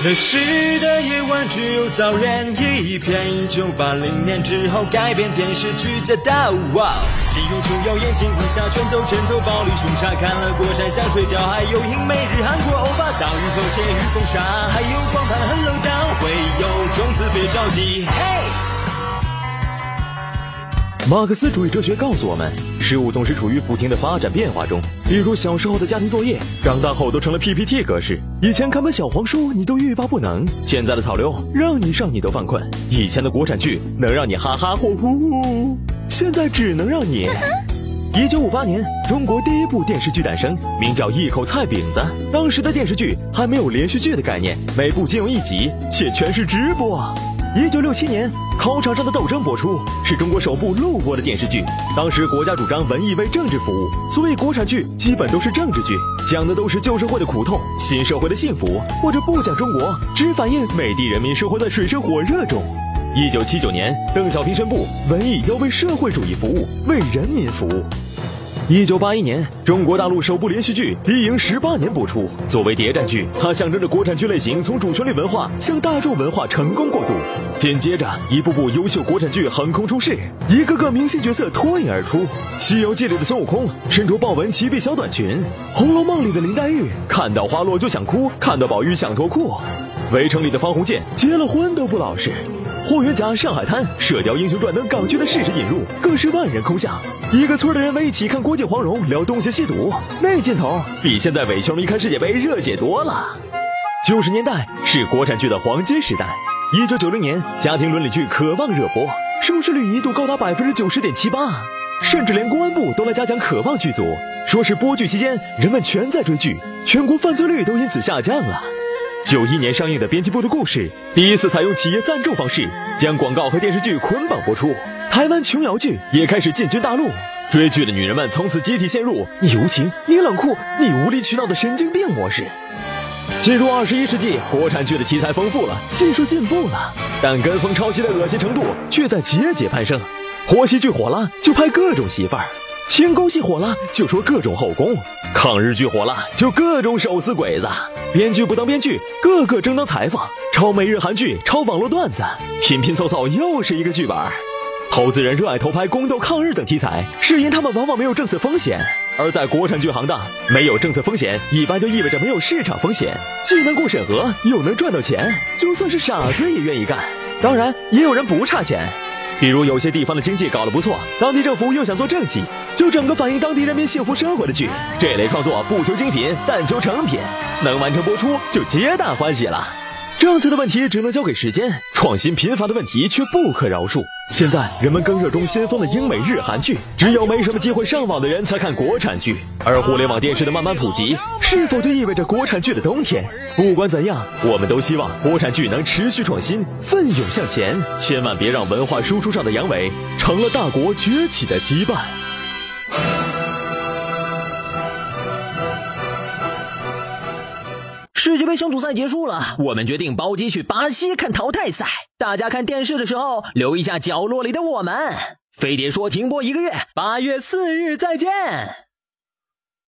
那时的夜晚只有遭人一片。一九八零年之后改编电视剧《驾到》，金庸、琼瑶、言情、武侠、拳头、枕头、暴力、凶杀，看了国产想睡觉，还有英美日韩国欧巴，遭遇和谐与风沙，还有光盘很冷淡，会有种子别着急，马克思主义哲学告诉我们，事物总是处于不停的发展变化中。比如小时候的家庭作业，长大后都成了 PPT 格式。以前看本小黄书你都欲罢不能，现在的草榴让你上你都犯困。以前的国产剧能让你哈哈呼呼，现在只能让你。一九五八年，中国第一部电视剧诞生，名叫《一口菜饼子》。当时的电视剧还没有连续剧的概念，每部仅有一集，且全是直播。一九六七年，《考场上的斗争》播出，是中国首部录播的电视剧。当时国家主张文艺为政治服务，所以国产剧基本都是政治剧，讲的都是旧社会的苦痛、新社会的幸福，或者不讲中国，只反映美帝人民生活在水深火热中。一九七九年，邓小平宣布，文艺要为社会主义服务，为人民服务。一九八一年，中国大陆首部连续剧《敌营十八年》播出。作为谍战剧，它象征着国产剧类型从主旋律文化向大众文化成功过渡。紧接着，一部部优秀国产剧横空出世，一个个明星角色脱颖而出。《西游记》里的孙悟空身着豹纹齐臂小短裙，《红楼梦》里的林黛玉看到花落就想哭，看到宝玉想脱裤，《围城》里的方鸿渐结了婚都不老实。霍元甲、上海滩、射雕英雄传等港剧的适时引入，更是万人空巷。一个村的人围一起看郭靖、黄蓉聊东邪西毒，那劲头比现在伪球迷看世界杯热血多了。九十年代是国产剧的黄金时代。一九九零年，家庭伦理剧《渴望》热播，收视率一度高达百分之九十点七八，甚至连公安部都来嘉奖《渴望》剧组，说是播剧期间人们全在追剧，全国犯罪率都因此下降了。九一年上映的编辑部的故事，第一次采用企业赞助方式，将广告和电视剧捆绑播出。台湾琼瑶剧也开始进军大陆，追剧的女人们从此集体陷入“你无情，你冷酷，你无理取闹”的神经病模式。进入二十一世纪，国产剧的题材丰富了，技术进步了，但跟风抄袭的恶心程度却在节节攀升。婆媳剧火了，就拍各种媳妇儿；清宫戏火了，就说各种后宫；抗日剧火了，就各种手撕鬼子。编剧不当编剧，个个争当裁缝，抄美日韩剧，抄网络段子，拼拼凑凑又是一个剧本。投资人热爱偷拍宫斗、抗日等题材，是因他们往往没有政策风险。而在国产剧行当，没有政策风险，一般就意味着没有市场风险，既能过审核，又能赚到钱，就算是傻子也愿意干。当然，也有人不差钱。比如有些地方的经济搞得不错，当地政府又想做政绩，就整个反映当地人民幸福生活的剧。这类创作不求精品，但求成品，能完成播出就皆大欢喜了。政策的问题只能交给时间，创新贫乏的问题却不可饶恕。现在人们更热衷先锋的英美日韩剧，只有没什么机会上网的人才看国产剧。而互联网电视的慢慢普及，是否就意味着国产剧的冬天？不管怎样，我们都希望国产剧能持续创新，奋勇向前，千万别让文化输出上的阳痿成了大国崛起的羁绊。世界杯小组赛结束了，我们决定包机去巴西看淘汰赛。大家看电视的时候留一下角落里的我们。飞碟说停播一个月，八月四日再见。